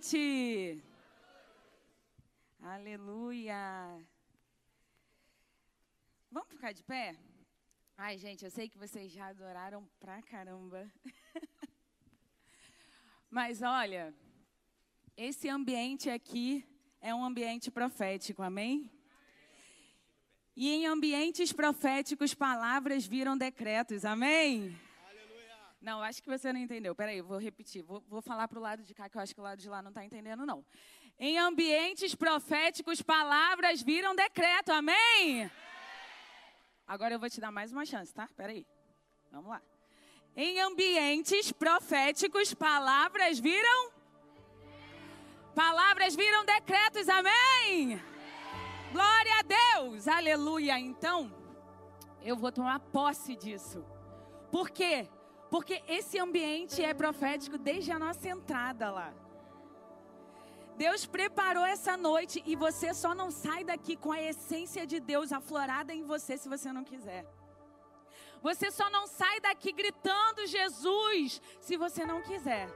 noite. Aleluia. Vamos ficar de pé? Ai, gente, eu sei que vocês já adoraram pra caramba. Mas olha, esse ambiente aqui é um ambiente profético, amém? E em ambientes proféticos, palavras viram decretos, amém? Não, acho que você não entendeu. Peraí, vou repetir. Vou, vou falar para o lado de cá, que eu acho que o lado de lá não está entendendo, não. Em ambientes proféticos, palavras viram decreto. Amém? Agora eu vou te dar mais uma chance, tá? Peraí. Vamos lá. Em ambientes proféticos, palavras viram? Palavras viram decretos. Amém? Glória a Deus. Aleluia. Então, eu vou tomar posse disso. Por quê? Porque esse ambiente é profético desde a nossa entrada lá. Deus preparou essa noite e você só não sai daqui com a essência de Deus aflorada em você se você não quiser. Você só não sai daqui gritando Jesus se você não quiser.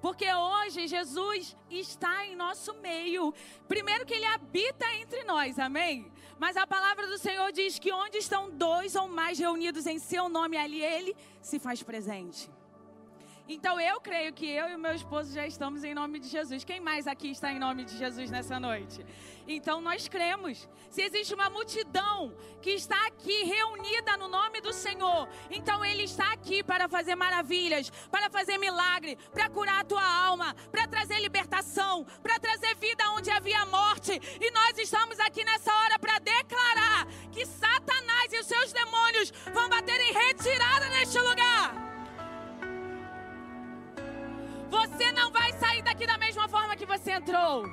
Porque hoje Jesus está em nosso meio. Primeiro que ele habita entre nós, amém? Mas a palavra do Senhor diz que onde estão dois ou mais reunidos em seu nome, ali ele se faz presente. Então eu creio que eu e o meu esposo já estamos em nome de Jesus. Quem mais aqui está em nome de Jesus nessa noite? Então nós cremos. Se existe uma multidão que está aqui reunida no nome do Senhor, então Ele está aqui para fazer maravilhas, para fazer milagre, para curar a tua alma, para trazer libertação, para trazer vida daqui da mesma forma que você entrou.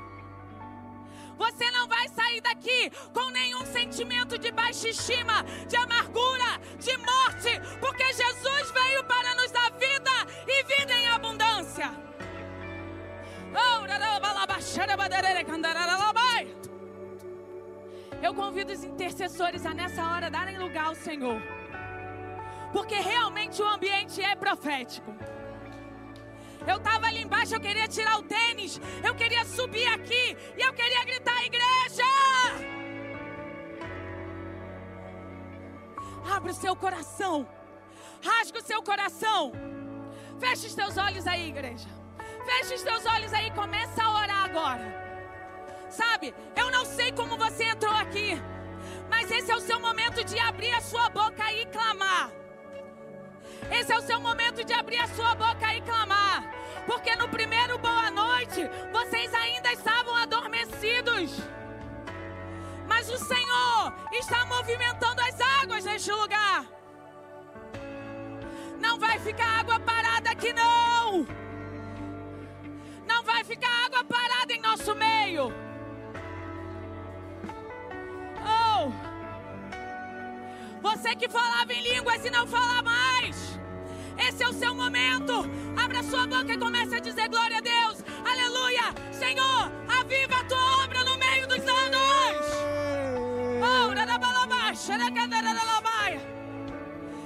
Você não vai sair daqui com nenhum sentimento de baixa estima, de amargura, de morte, porque Jesus veio para nos dar vida e vida em abundância. Eu convido os intercessores a nessa hora darem lugar ao Senhor, porque realmente o ambiente é profético. Eu estava ali embaixo, eu queria tirar o tênis, eu queria subir aqui e eu queria gritar: igreja! Abre o seu coração, rasga o seu coração, feche os teus olhos aí, igreja. Feche os teus olhos aí, começa a orar agora. Sabe, eu não sei como você entrou aqui, mas esse é o seu momento de abrir a sua boca e clamar. Esse é o seu momento de abrir a sua boca e clamar. Porque no primeiro boa noite, vocês ainda estavam adormecidos. Mas o Senhor está movimentando as águas neste lugar. Não vai ficar água parada aqui, não. Não vai ficar água parada em nosso meio. Oh! Você que falava em línguas e não fala mais. Esse é o seu momento. Abra sua boca e comece a dizer glória a Deus. Aleluia. Senhor, aviva a tua obra no meio dos anos.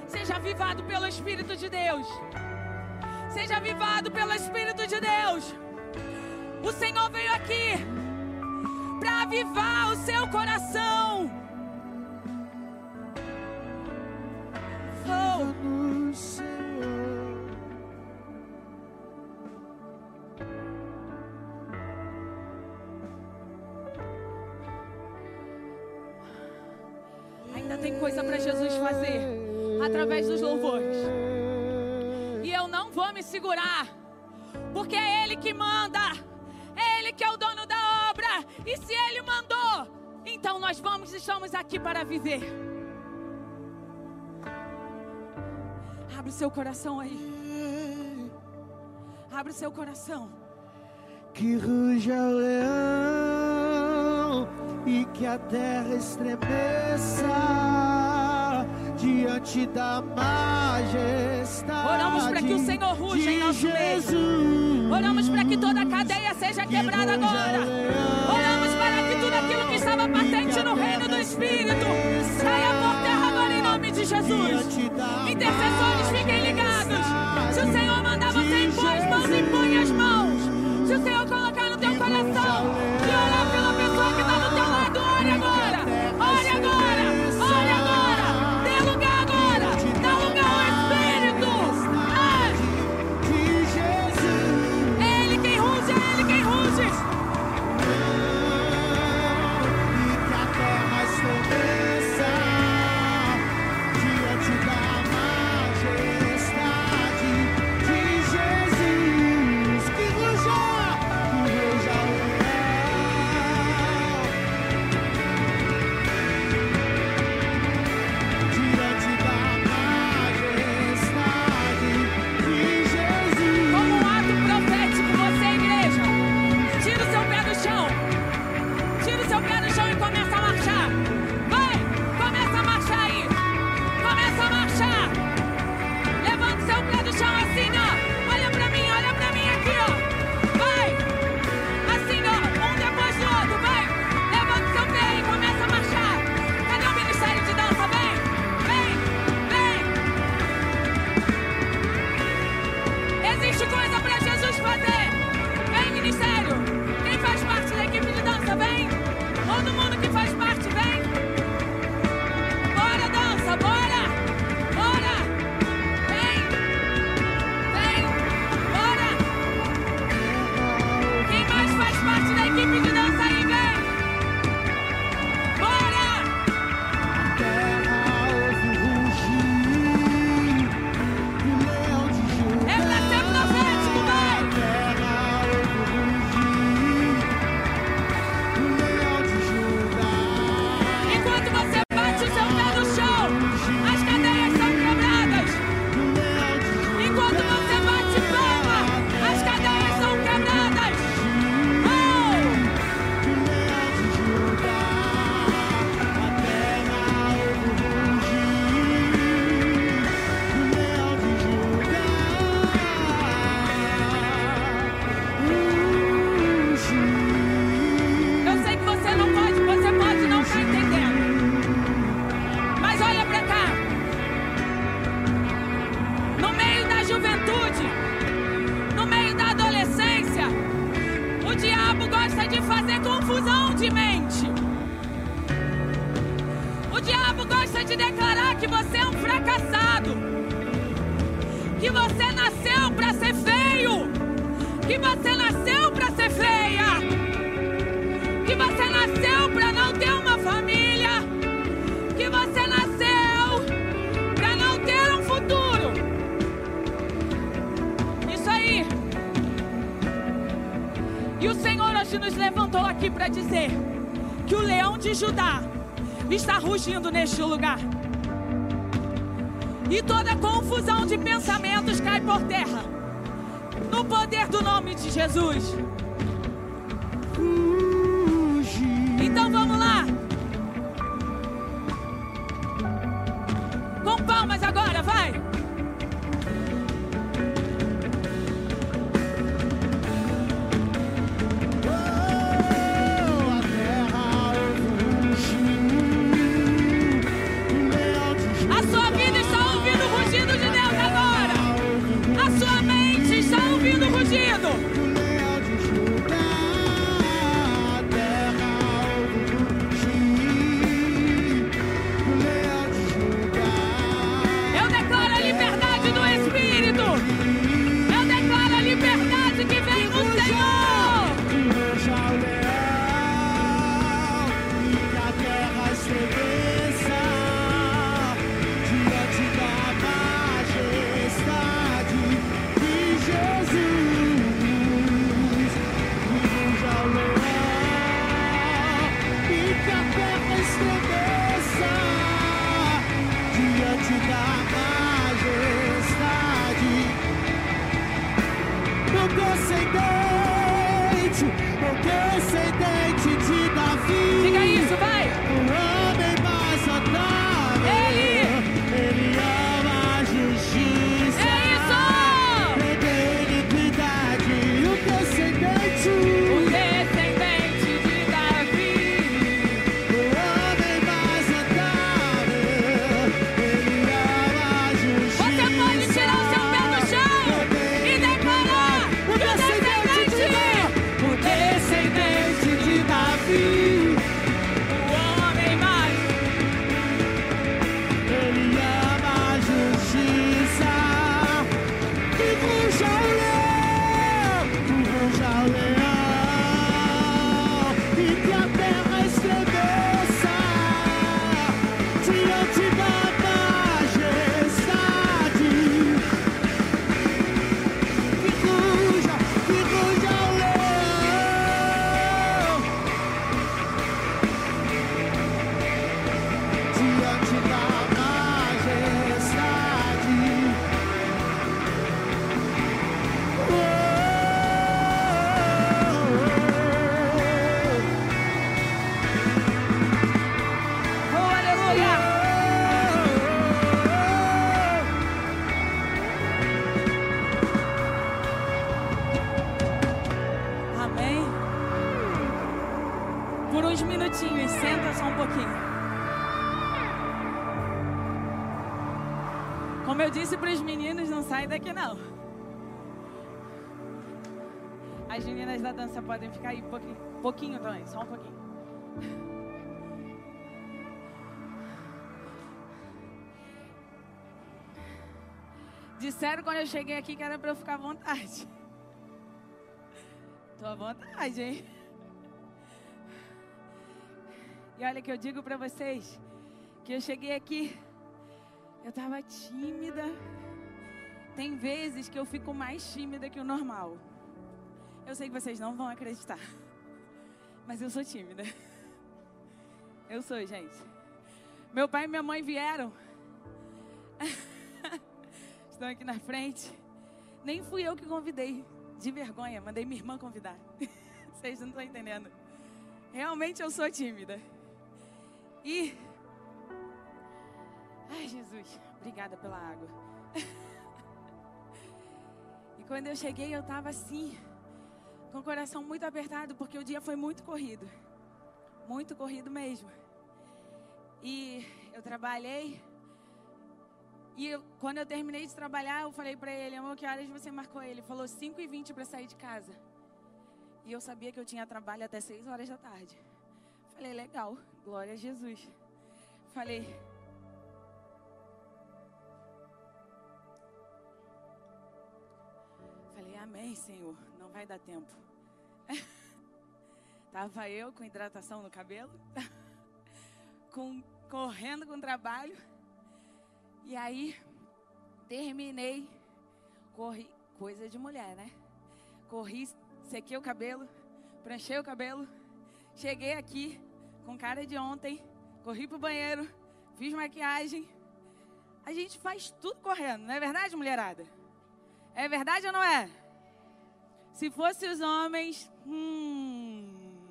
Seja avivado pelo Espírito de Deus. Seja avivado pelo Espírito de Deus. O Senhor veio aqui para avivar o seu coração. Oh. tem coisa para Jesus fazer através dos louvores. E eu não vou me segurar, porque é Ele que manda, é Ele que é o dono da obra. E se Ele mandou, então nós vamos, estamos aqui para viver. Abre o seu coração aí. Abre o seu coração. Que ruja o leão e que a terra estremeça diante da majestade. Oramos para que o Senhor ruja em nosso Jesus, meio. Oramos para que toda a cadeia seja quebrada agora. Oramos para que tudo aquilo que estava patente no reino do Espírito saia Jesus. Intercessores, fiquem ligados. Se o Senhor mandar você impor as mãos, impõe as gosta de fazer confusão de mente. O diabo gosta de declarar que você é um fracassado. Que você nasceu para ser feio. Que você nasceu hoje nos levantou aqui para dizer que o leão de Judá está rugindo neste lugar. E toda confusão de pensamentos cai por terra. No poder do nome de Jesus. Então vamos lá. Com palmas agora, só um pouquinho. Disseram quando eu cheguei aqui que era para eu ficar à vontade. Tô à vontade, hein? E olha que eu digo para vocês que eu cheguei aqui, eu tava tímida. Tem vezes que eu fico mais tímida que o normal. Eu sei que vocês não vão acreditar, mas eu sou tímida. Eu sou, gente. Meu pai e minha mãe vieram. Estão aqui na frente. Nem fui eu que convidei. De vergonha, mandei minha irmã convidar. Vocês não estão entendendo. Realmente eu sou tímida. E. Ai, Jesus, obrigada pela água. e quando eu cheguei, eu estava assim, com o coração muito apertado, porque o dia foi muito corrido. Muito corrido mesmo. E eu trabalhei. E eu- quando eu terminei de trabalhar, eu falei pra ele, amor, que horas você marcou ele? Falou 5 e 20 para sair de casa. E eu sabia que eu tinha trabalho até 6 horas da tarde. Falei, legal, glória a Jesus. Falei, amém, Senhor, vai dar tempo. Tava eu com hidratação no cabelo, com, correndo com trabalho. E aí, terminei, corri, coisa de mulher, né? Corri, sequei o cabelo, pranchei o cabelo, cheguei aqui com cara de ontem, corri pro banheiro, fiz maquiagem. A gente faz tudo correndo, não é verdade, mulherada? É verdade ou não é? Se fosse os homens, hum.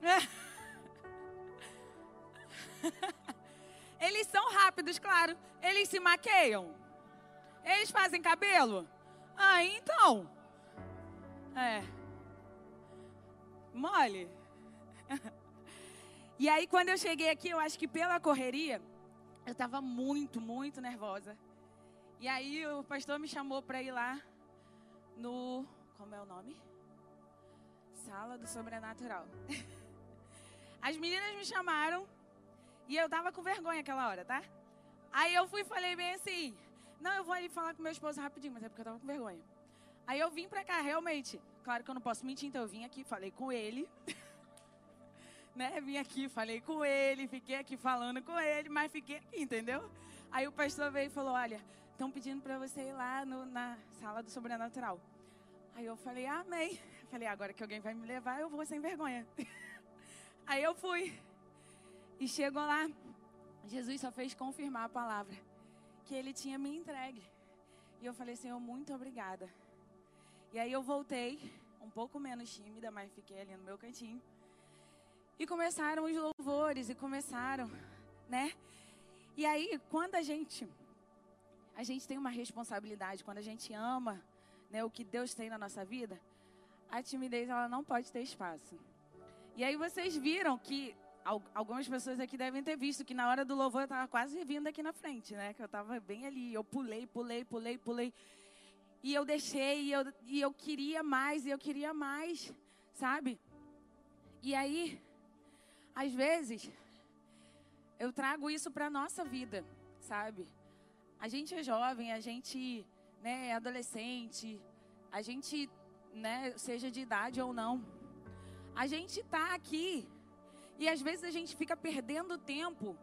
Eles são rápidos, claro. Eles se maqueiam. Eles fazem cabelo. Ah, então. É. Mole. E aí, quando eu cheguei aqui, eu acho que pela correria, eu estava muito, muito nervosa. E aí, o pastor me chamou para ir lá no. Como é o nome? Sala do Sobrenatural. As meninas me chamaram e eu tava com vergonha aquela hora, tá? Aí eu fui e falei bem assim: Não, eu vou ali falar com meu esposo rapidinho, mas é porque eu tava com vergonha. Aí eu vim pra cá, realmente. Claro que eu não posso mentir, então eu vim aqui, falei com ele. né? Vim aqui, falei com ele, fiquei aqui falando com ele, mas fiquei aqui, entendeu? Aí o pastor veio e falou: Olha, estão pedindo para você ir lá no, na sala do sobrenatural. Aí eu falei: Amém. Falei: Agora que alguém vai me levar, eu vou sem vergonha. Aí eu fui. E chegou lá, Jesus só fez confirmar a palavra que ele tinha me entregue. E eu falei: Senhor, muito obrigada. E aí eu voltei, um pouco menos tímida, mas fiquei ali no meu cantinho. E começaram os louvores e começaram, né? E aí, quando a gente a gente tem uma responsabilidade, quando a gente ama, né, o que Deus tem na nossa vida, a timidez ela não pode ter espaço. E aí vocês viram que algumas pessoas aqui devem ter visto que na hora do louvor eu estava quase vindo aqui na frente, né? Que eu estava bem ali, eu pulei, pulei, pulei, pulei. E eu deixei, e eu, e eu queria mais, e eu queria mais, sabe? E aí, às vezes, eu trago isso para a nossa vida, sabe? A gente é jovem, a gente né, adolescente, a gente, né, seja de idade ou não, a gente está aqui e às vezes a gente fica perdendo tempo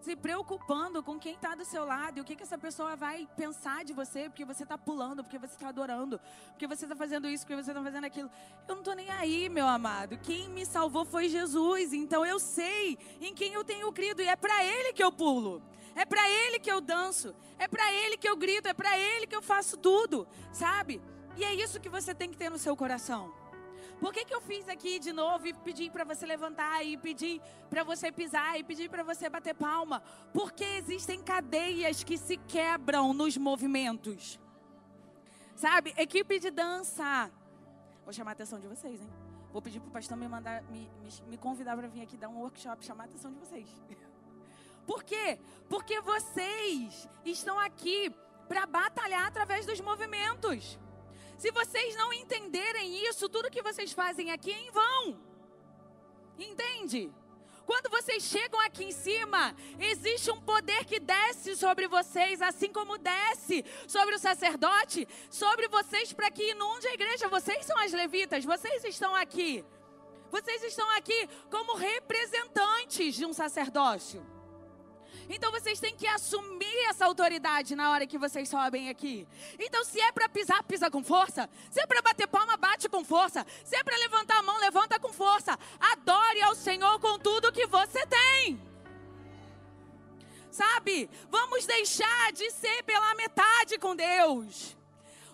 se preocupando com quem está do seu lado e o que, que essa pessoa vai pensar de você, porque você está pulando, porque você está adorando, porque você está fazendo isso, porque você está fazendo aquilo. Eu não estou nem aí, meu amado. Quem me salvou foi Jesus, então eu sei em quem eu tenho crido e é para Ele que eu pulo. É para Ele que eu danço, é para Ele que eu grito, é para Ele que eu faço tudo, sabe? E é isso que você tem que ter no seu coração. Por que, que eu fiz aqui de novo e pedi para você levantar e pedi para você pisar e pedi para você bater palma? Porque existem cadeias que se quebram nos movimentos. Sabe? Equipe de dança. Vou chamar a atenção de vocês, hein? Vou pedir para o pastor me mandar, me, me, me convidar para vir aqui dar um workshop, chamar a atenção de vocês. Por quê? Porque vocês estão aqui para batalhar através dos movimentos. Se vocês não entenderem isso, tudo que vocês fazem aqui é em vão. Entende? Quando vocês chegam aqui em cima, existe um poder que desce sobre vocês, assim como desce sobre o sacerdote, sobre vocês para que inunde a igreja. Vocês são as levitas, vocês estão aqui. Vocês estão aqui como representantes de um sacerdócio. Então vocês têm que assumir essa autoridade na hora que vocês sobem aqui. Então se é para pisar, pisa com força. Se é para bater palma, bate com força. Se é para levantar a mão, levanta com força. Adore ao Senhor com tudo que você tem. Sabe? Vamos deixar de ser pela metade com Deus.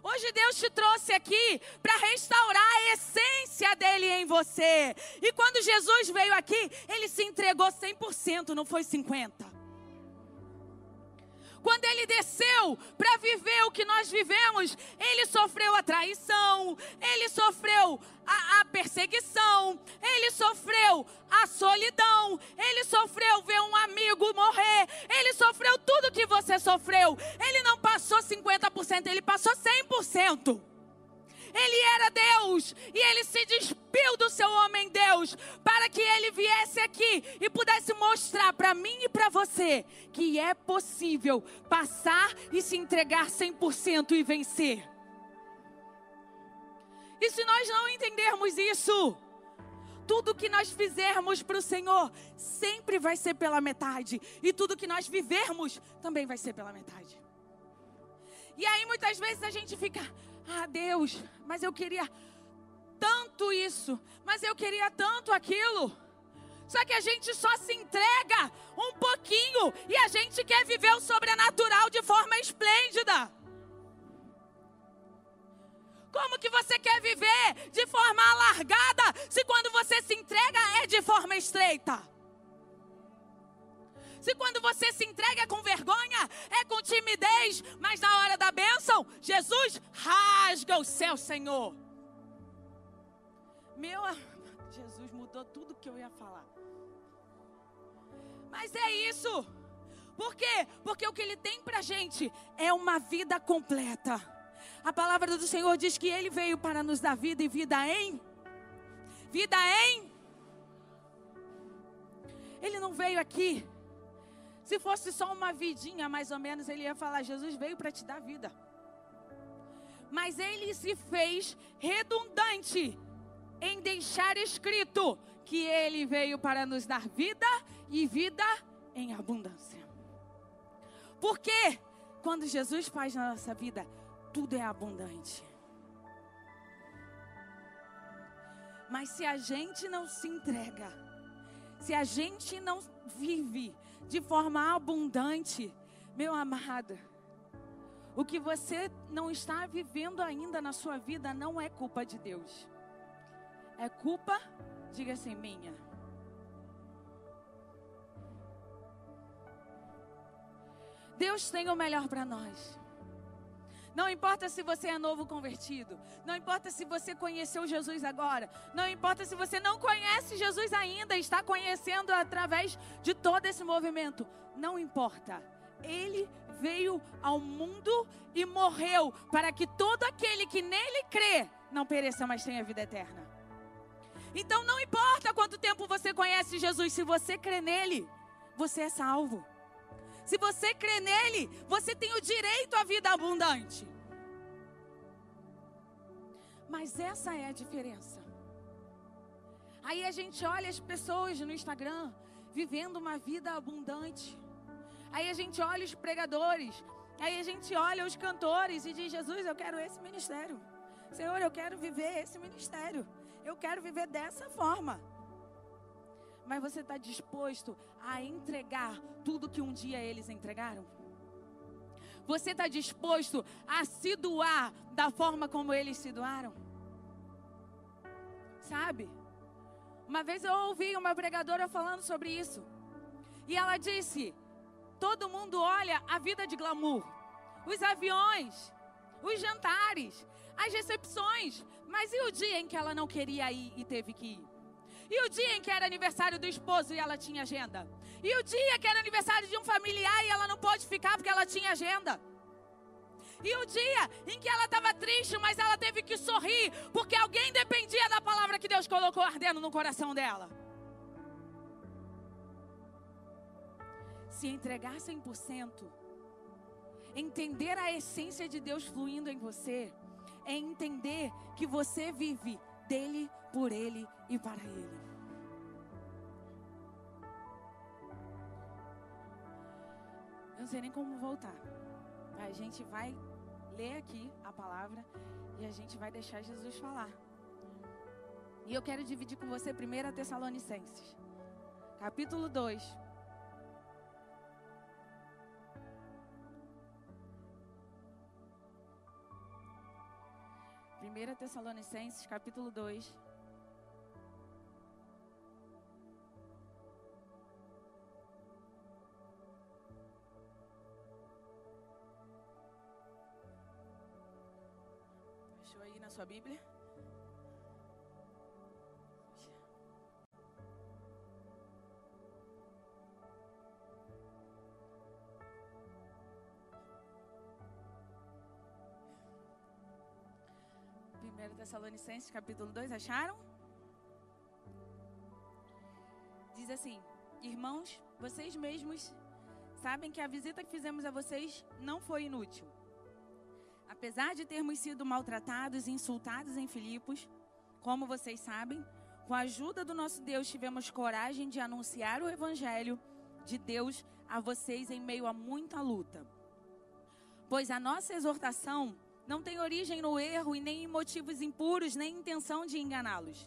Hoje Deus te trouxe aqui para restaurar a essência dele em você. E quando Jesus veio aqui, ele se entregou 100%, não foi 50%. Quando ele desceu para viver o que nós vivemos, ele sofreu a traição, ele sofreu a, a, perseguição, ele sofreu a solidão, ele sofreu ver um amigo morrer, ele sofreu tudo que você sofreu. Ele não passou 50%, ele passou 100%. Ele era Deus e ele se despiu do seu homem Deus para que ele viesse aqui e pudesse mostrar para mim e para você que é possível passar e se entregar 100% e vencer. E se nós não entendermos isso, tudo que nós fizermos para o Senhor sempre vai ser pela metade. E tudo que nós vivermos também vai ser pela metade. E aí muitas vezes a gente fica, ah Deus, mas eu queria tanto isso, mas eu queria tanto aquilo. Só que a gente só se entrega um pouquinho e a gente quer viver o sobrenatural de forma esplêndida. Como que você quer viver de forma alargada se quando você se entrega é de forma estreita? Se quando você se entrega é com vergonha, é com timidez, mas na hora da bênção, Jesus rasga o céu, Senhor. Meu, Jesus mudou tudo que eu ia falar. Mas é isso. Por quê? Porque o que ele tem pra gente é uma vida completa. A palavra do Senhor diz que Ele veio para nos dar vida e vida em. Vida em. Ele não veio aqui. Se fosse só uma vidinha, mais ou menos, ele ia falar: Jesus veio para te dar vida. Mas ele se fez redundante em deixar escrito que ele veio para nos dar vida e vida em abundância. Porque quando Jesus faz na nossa vida, tudo é abundante. Mas se a gente não se entrega, se a gente não vive de forma abundante, meu amado, o que você não está vivendo ainda na sua vida não é culpa de Deus. É culpa, diga assim, minha. Deus tem o melhor para nós. Não importa se você é novo convertido. Não importa se você conheceu Jesus agora. Não importa se você não conhece Jesus ainda, está conhecendo através de todo esse movimento. Não importa. Ele veio ao mundo e morreu para que todo aquele que nele crê não pereça, mas tenha vida eterna. Então não importa quanto tempo você conhece Jesus, se você crê nele, você é salvo. Se você crê nele, você tem o direito à vida abundante. Mas essa é a diferença. Aí a gente olha as pessoas no Instagram vivendo uma vida abundante. Aí a gente olha os pregadores. Aí a gente olha os cantores e diz: Jesus, eu quero esse ministério. Senhor, eu quero viver esse ministério. Eu quero viver dessa forma mas você está disposto a entregar tudo que um dia eles entregaram? Você está disposto a se doar da forma como eles se doaram? Sabe? Uma vez eu ouvi uma pregadora falando sobre isso. E ela disse: todo mundo olha a vida de glamour, os aviões, os jantares, as recepções. Mas e o dia em que ela não queria ir e teve que ir? E o dia em que era aniversário do esposo e ela tinha agenda? E o dia que era aniversário de um familiar e ela não pôde ficar porque ela tinha agenda? E o dia em que ela estava triste, mas ela teve que sorrir porque alguém dependia da palavra que Deus colocou ardendo no coração dela? Se entregar 100%, entender a essência de Deus fluindo em você, é entender que você vive dele, por ele e para ele. Eu não sei nem como voltar. A gente vai ler aqui a palavra e a gente vai deixar Jesus falar. E eu quero dividir com você 1 Tessalonicenses, capítulo 2. 1 Tessalonicenses, capítulo 2. Fechou aí na sua Bíblia? Tessalonicenses, capítulo 2, acharam? Diz assim: Irmãos, vocês mesmos sabem que a visita que fizemos a vocês não foi inútil. Apesar de termos sido maltratados e insultados em Filipos, como vocês sabem, com a ajuda do nosso Deus tivemos coragem de anunciar o evangelho de Deus a vocês em meio a muita luta. Pois a nossa exortação não tem origem no erro e nem em motivos impuros, nem intenção de enganá-los.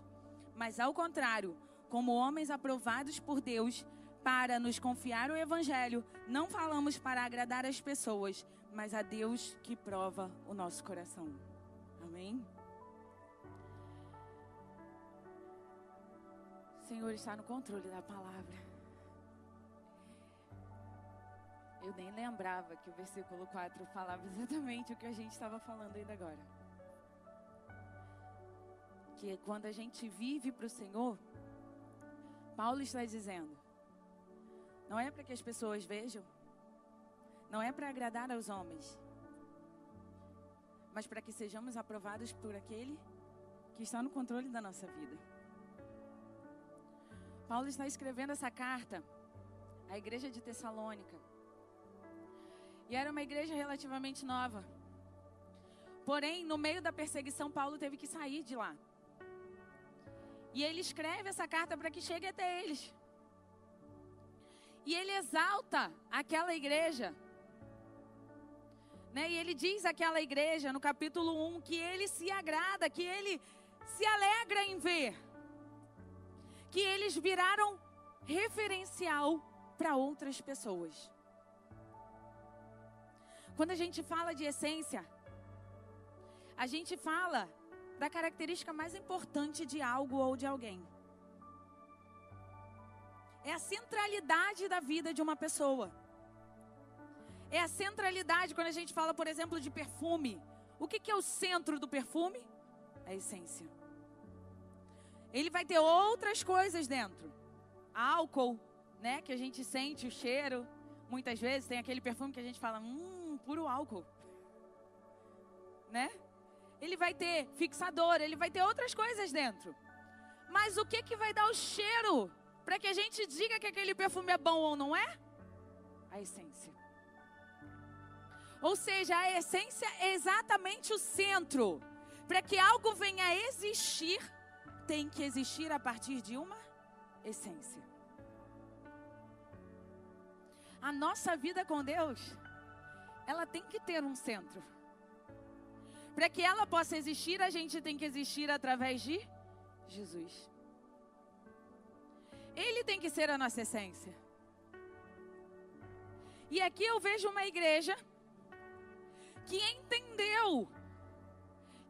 Mas ao contrário, como homens aprovados por Deus para nos confiar o evangelho, não falamos para agradar as pessoas, mas a Deus que prova o nosso coração. Amém. O Senhor está no controle da palavra. Eu nem lembrava que o versículo 4 falava exatamente o que a gente estava falando ainda agora. Que quando a gente vive para o Senhor, Paulo está dizendo, não é para que as pessoas vejam, não é para agradar aos homens, mas para que sejamos aprovados por aquele que está no controle da nossa vida. Paulo está escrevendo essa carta à igreja de Tessalônica. E era uma igreja relativamente nova. Porém, no meio da perseguição, Paulo teve que sair de lá. E ele escreve essa carta para que chegue até eles. E ele exalta aquela igreja. Né? E ele diz àquela igreja, no capítulo 1, que ele se agrada, que ele se alegra em ver. Que eles viraram referencial para outras pessoas. Quando a gente fala de essência, a gente fala da característica mais importante de algo ou de alguém. É a centralidade da vida de uma pessoa. É a centralidade quando a gente fala, por exemplo, de perfume. O que, que é o centro do perfume? A essência. Ele vai ter outras coisas dentro. Álcool, né? Que a gente sente o cheiro. Muitas vezes tem aquele perfume que a gente fala, hum, puro álcool. Né? Ele vai ter fixador, ele vai ter outras coisas dentro. Mas o que que vai dar o cheiro para que a gente diga que aquele perfume é bom ou não é? A essência. Ou seja, a essência é exatamente o centro. Para que algo venha a existir, tem que existir a partir de uma essência. A nossa vida com Deus ela tem que ter um centro. Para que ela possa existir, a gente tem que existir através de Jesus. Ele tem que ser a nossa essência. E aqui eu vejo uma igreja que entendeu,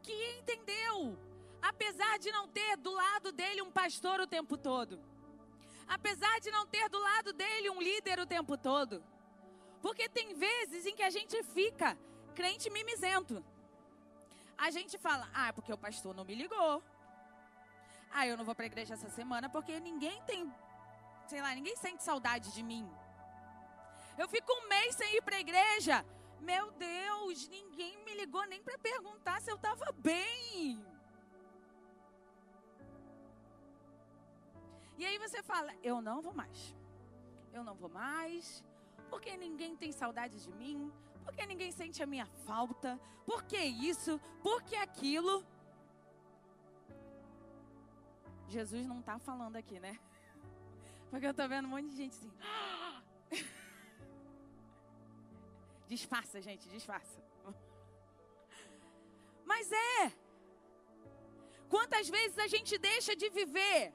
que entendeu, apesar de não ter do lado dele um pastor o tempo todo, apesar de não ter do lado dele um líder o tempo todo porque tem vezes em que a gente fica crente mimizento. A gente fala, ah, porque o pastor não me ligou. Ah, eu não vou para a igreja essa semana porque ninguém tem, sei lá, ninguém sente saudade de mim. Eu fico um mês sem ir para a igreja. Meu Deus, ninguém me ligou nem para perguntar se eu estava bem. E aí você fala, eu não vou mais. Eu não vou mais porque ninguém tem saudade de mim, porque ninguém sente a minha falta, porque isso, porque aquilo. Jesus não está falando aqui, né? Porque eu estou vendo um monte de gente assim. Disfarça, gente, disfarça. Mas é. Quantas vezes a gente deixa de viver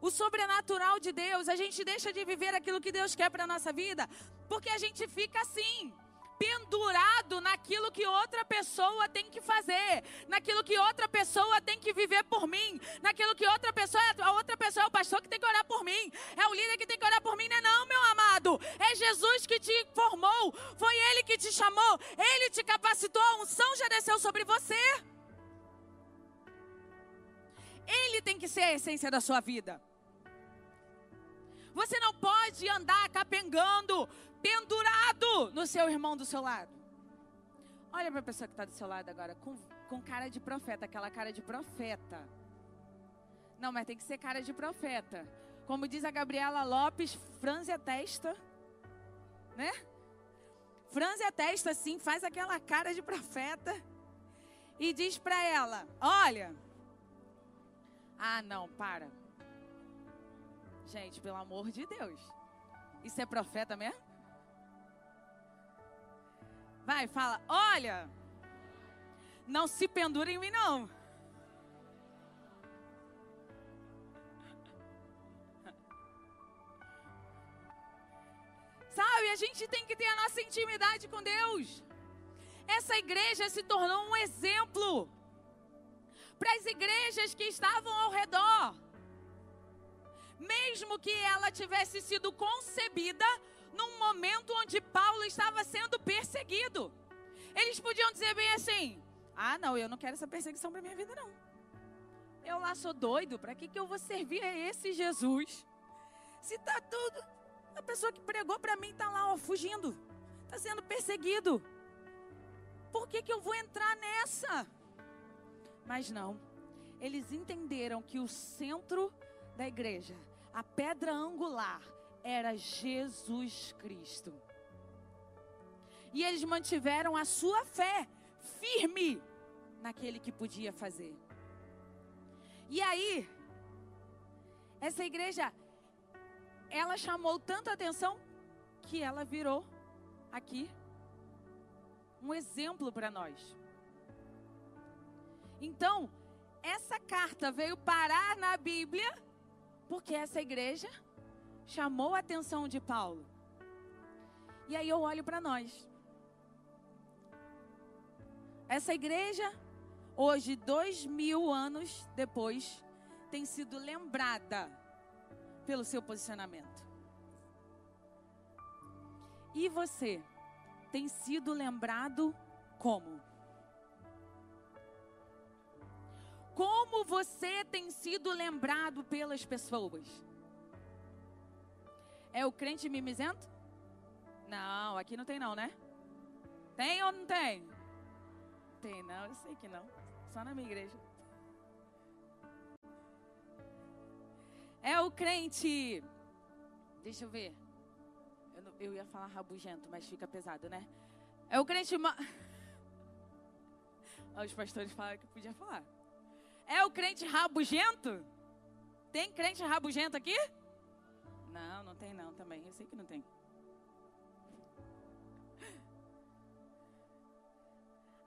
o sobrenatural de Deus, a gente deixa de viver aquilo que Deus quer para a nossa vida, porque a gente fica assim, pendurado naquilo que outra pessoa tem que fazer, naquilo que outra pessoa tem que viver por mim, naquilo que outra pessoa, a outra pessoa é o pastor que tem que orar por mim, é o líder que tem que orar por mim, não é não, meu amado, é Jesus que te formou, foi Ele que te chamou, Ele te capacitou, a unção já desceu sobre você. Ele tem que ser a essência da sua vida. Você não pode andar capengando, pendurado no seu irmão do seu lado. Olha para a pessoa que está do seu lado agora, com, com cara de profeta, aquela cara de profeta. Não, mas tem que ser cara de profeta. Como diz a Gabriela Lopes, franze a testa, né? Franze a testa assim, faz aquela cara de profeta e diz para ela: Olha, ah, não, para. Gente, pelo amor de Deus, isso é profeta mesmo? Vai, fala: Olha, não se pendura em mim, não. Sabe, a gente tem que ter a nossa intimidade com Deus. Essa igreja se tornou um exemplo para as igrejas que estavam ao redor. Mesmo que ela tivesse sido concebida num momento onde Paulo estava sendo perseguido. Eles podiam dizer bem assim: Ah, não, eu não quero essa perseguição para minha vida, não. Eu lá sou doido, para que, que eu vou servir a esse Jesus? Se tá tudo. A pessoa que pregou para mim tá lá, ó, fugindo. Tá sendo perseguido. Por que, que eu vou entrar nessa? Mas não. Eles entenderam que o centro da igreja, a pedra angular, era Jesus Cristo. E eles mantiveram a sua fé firme naquele que podia fazer. E aí, essa igreja, ela chamou tanta atenção que ela virou aqui um exemplo para nós. Então, essa carta veio parar na Bíblia porque essa igreja chamou a atenção de Paulo. E aí eu olho para nós. Essa igreja, hoje, dois mil anos depois, tem sido lembrada pelo seu posicionamento. E você tem sido lembrado como? Como você tem sido lembrado pelas pessoas? É o crente mimizento? Não, aqui não tem não, né? Tem ou não tem? Tem não, eu sei que não. Só na minha igreja. É o crente. Deixa eu ver. Eu, não, eu ia falar rabugento, mas fica pesado, né? É o crente. Ma... Os pastores falaram que podia falar. É o crente rabugento? Tem crente rabugento aqui? Não, não tem não também. Eu sei que não tem.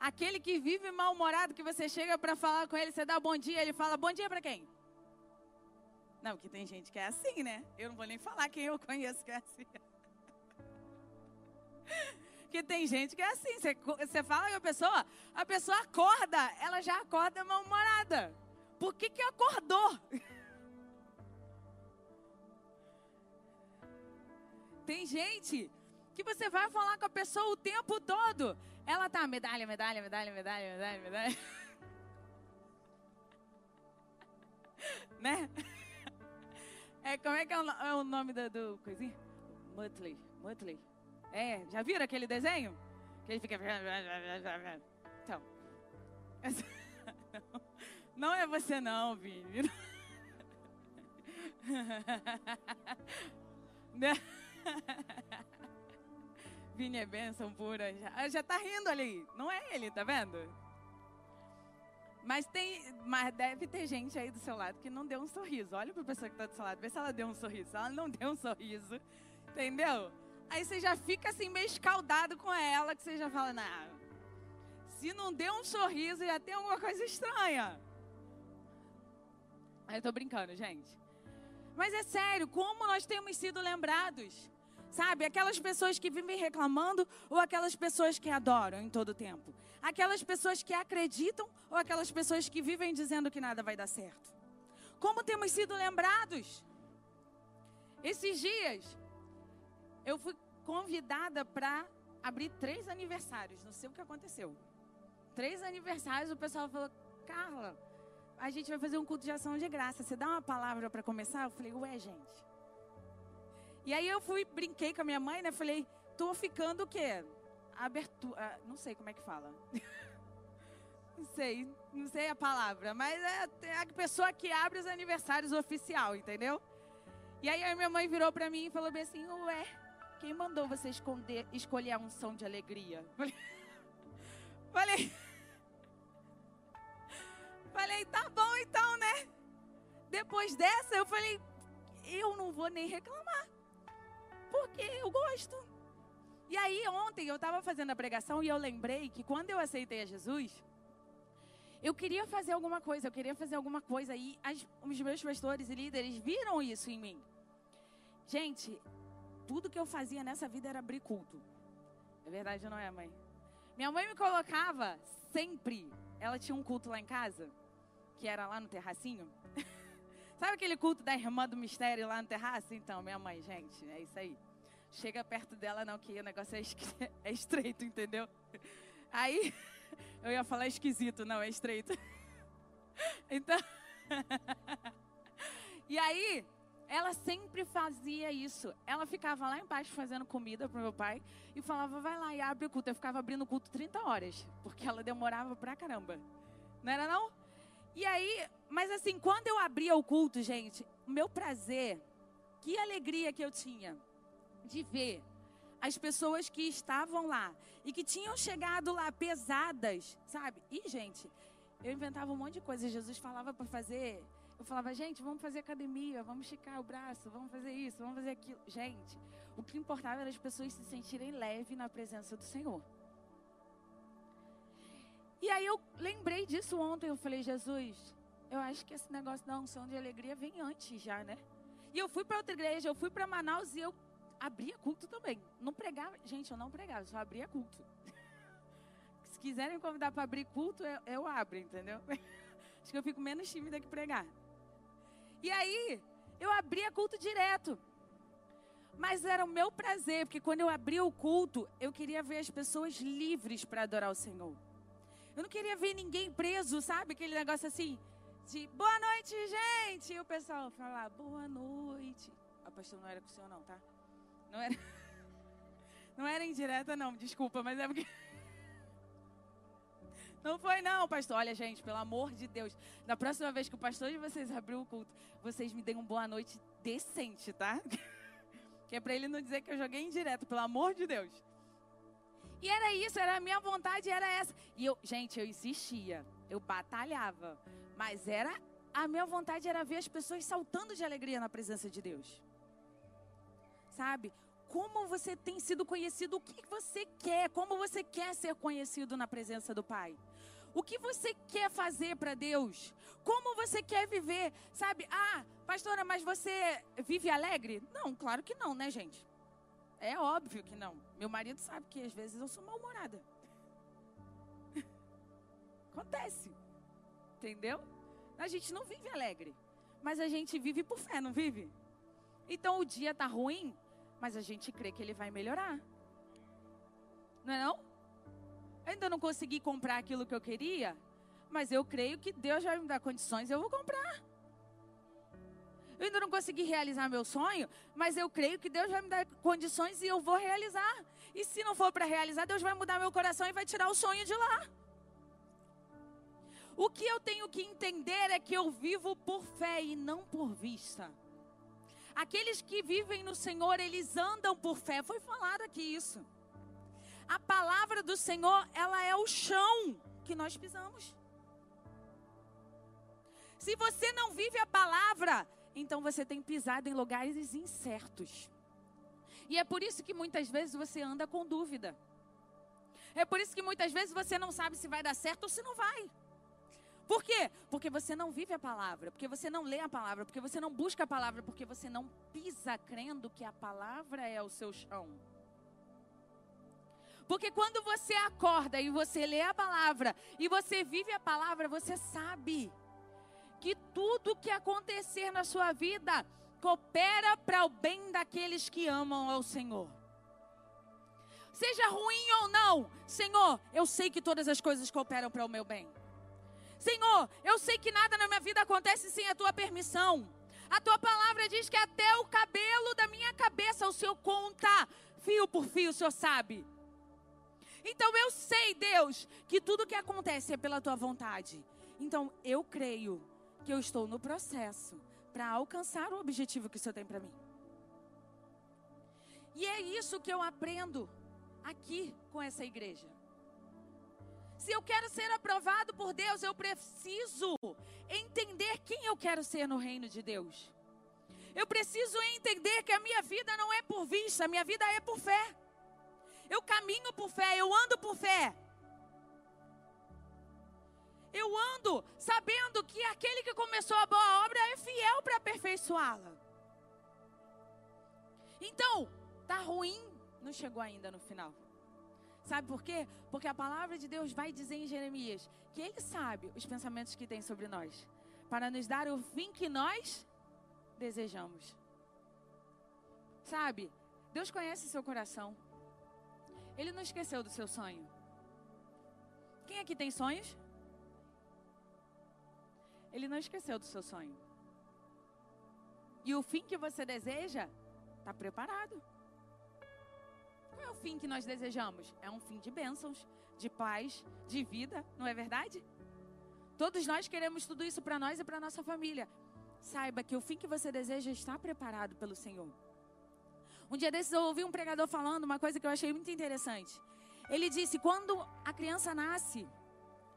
Aquele que vive mal-humorado, que você chega para falar com ele, você dá bom dia, ele fala bom dia para quem? Não, que tem gente que é assim, né? Eu não vou nem falar quem eu conheço que é assim. Que tem gente que é assim. Você, você fala com a pessoa, a pessoa acorda, ela já acorda mal-humorada. Por que que acordou? Tem gente que você vai falar com a pessoa o tempo todo. Ela tá medalha, medalha, medalha, medalha, medalha, medalha. né? É, como é que é o, é o nome do, do coisinho? Mutley, Mutley. É, já viram aquele desenho? Que ele fica... Então. Não é você não, Vini. Né? Vini é bênção pura. Já, já tá rindo ali. Não é ele, tá vendo? Mas tem, mas deve ter gente aí do seu lado que não deu um sorriso. Olha para a pessoa que está do seu lado, vê se ela deu um sorriso. Se ela não deu um sorriso, entendeu? Aí você já fica assim meio escaldado com ela, que você já fala, não, se não deu um sorriso, já tem alguma coisa estranha. Aí eu tô brincando, gente. Mas é sério, como nós temos sido lembrados? Sabe, aquelas pessoas que vivem reclamando ou aquelas pessoas que adoram em todo tempo? Aquelas pessoas que acreditam ou aquelas pessoas que vivem dizendo que nada vai dar certo? Como temos sido lembrados? Esses dias, eu fui convidada para abrir três aniversários. Não sei o que aconteceu. Três aniversários, o pessoal falou: Carla, a gente vai fazer um culto de ação de graça. Você dá uma palavra para começar? Eu falei: Ué, gente. E aí eu fui, brinquei com a minha mãe, né? Falei, tô ficando o quê? abertura. Não sei como é que fala. Não sei, não sei a palavra, mas é, é a pessoa que abre os aniversários oficial, entendeu? E aí a minha mãe virou pra mim e falou bem assim: Ué, quem mandou você esconder, escolher a unção de alegria? Falei, falei, falei, tá bom então, né? Depois dessa, eu falei, eu não vou nem reclamar, porque eu gosto. E aí, ontem eu estava fazendo a pregação e eu lembrei que quando eu aceitei a Jesus, eu queria fazer alguma coisa, eu queria fazer alguma coisa. E as, os meus pastores e líderes viram isso em mim. Gente, tudo que eu fazia nessa vida era abrir culto. É verdade, não é, mãe? Minha mãe me colocava sempre. Ela tinha um culto lá em casa, que era lá no terracinho. Sabe aquele culto da irmã do mistério lá no terraço? Então, minha mãe, gente, é isso aí. Chega perto dela, não, que o negócio é, é estreito, entendeu? Aí, eu ia falar esquisito, não, é estreito. Então, e aí, ela sempre fazia isso. Ela ficava lá embaixo fazendo comida pro meu pai e falava, vai lá e abre o culto. Eu ficava abrindo o culto 30 horas, porque ela demorava pra caramba. Não era não? E aí, mas assim, quando eu abria o culto, gente, meu prazer, que alegria que eu tinha de ver as pessoas que estavam lá e que tinham chegado lá pesadas, sabe? E, gente, eu inventava um monte de coisa. Jesus falava para fazer eu falava, gente, vamos fazer academia, vamos esticar o braço, vamos fazer isso, vamos fazer aquilo. Gente, o que importava era as pessoas se sentirem leve na presença do Senhor. E aí eu lembrei disso ontem, eu falei, Jesus, eu acho que esse negócio da unção de alegria vem antes já, né? E eu fui para outra igreja, eu fui para Manaus e eu abria culto também. Não pregava, gente, eu não pregava, só abria culto. Se quiserem convidar para abrir culto, eu, eu abro, entendeu? Acho que eu fico menos tímida que pregar. E aí, eu abria culto direto. Mas era o meu prazer, porque quando eu abria o culto, eu queria ver as pessoas livres para adorar o Senhor. Eu não queria ver ninguém preso, sabe? Aquele negócio assim, de boa noite, gente. E o pessoal falar, boa noite. A pastor não era com o senhor, não, tá? Não era. Não era indireta, não, desculpa, mas é porque. Não foi não, pastor. Olha, gente, pelo amor de Deus. Na próxima vez que o pastor de vocês abrir o culto, vocês me deem uma boa noite decente, tá? que é para ele não dizer que eu joguei indireto, pelo amor de Deus. E era isso, era a minha vontade, era essa. E eu, gente, eu insistia, eu batalhava, mas era a minha vontade era ver as pessoas saltando de alegria na presença de Deus. Sabe? Como você tem sido conhecido, o que você quer, como você quer ser conhecido na presença do Pai. O que você quer fazer para Deus? Como você quer viver? Sabe? Ah, pastora, mas você vive alegre? Não, claro que não, né, gente? É óbvio que não. Meu marido sabe que às vezes eu sou mal-humorada. Acontece. Entendeu? A gente não vive alegre. Mas a gente vive por fé, não vive? Então o dia tá ruim, mas a gente crê que ele vai melhorar. Não é não? Ainda não consegui comprar aquilo que eu queria, mas eu creio que Deus vai me dar condições e eu vou comprar. Eu ainda não consegui realizar meu sonho, mas eu creio que Deus vai me dar condições e eu vou realizar. E se não for para realizar, Deus vai mudar meu coração e vai tirar o sonho de lá. O que eu tenho que entender é que eu vivo por fé e não por vista. Aqueles que vivem no Senhor, eles andam por fé. Foi falado aqui isso. A palavra do Senhor, ela é o chão que nós pisamos. Se você não vive a palavra, então você tem pisado em lugares incertos. E é por isso que muitas vezes você anda com dúvida. É por isso que muitas vezes você não sabe se vai dar certo ou se não vai. Por quê? Porque você não vive a palavra, porque você não lê a palavra, porque você não busca a palavra, porque você não pisa crendo que a palavra é o seu chão. Porque quando você acorda e você lê a palavra e você vive a palavra, você sabe que tudo que acontecer na sua vida coopera para o bem daqueles que amam ao Senhor. Seja ruim ou não, Senhor, eu sei que todas as coisas cooperam para o meu bem. Senhor, eu sei que nada na minha vida acontece sem a tua permissão. A tua palavra diz que até o cabelo da minha cabeça o Senhor conta, fio por fio, o Senhor sabe. Então eu sei, Deus, que tudo que acontece é pela tua vontade. Então eu creio que eu estou no processo para alcançar o objetivo que o Senhor tem para mim. E é isso que eu aprendo aqui com essa igreja. Se eu quero ser aprovado por Deus, eu preciso entender quem eu quero ser no reino de Deus. Eu preciso entender que a minha vida não é por vista, a minha vida é por fé. Eu caminho por fé, eu ando por fé. Eu ando sabendo que aquele que começou a boa obra é fiel para aperfeiçoá-la. Então, tá ruim, não chegou ainda no final. Sabe por quê? Porque a palavra de Deus vai dizer em Jeremias que ele sabe os pensamentos que tem sobre nós, para nos dar o fim que nós desejamos. Sabe? Deus conhece seu coração. Ele não esqueceu do seu sonho. Quem aqui tem sonhos? Ele não esqueceu do seu sonho. E o fim que você deseja está preparado. Qual é o fim que nós desejamos? É um fim de bênçãos, de paz, de vida, não é verdade? Todos nós queremos tudo isso para nós e para nossa família. Saiba que o fim que você deseja está preparado pelo Senhor. Um dia desses eu ouvi um pregador falando uma coisa que eu achei muito interessante. Ele disse: quando a criança nasce,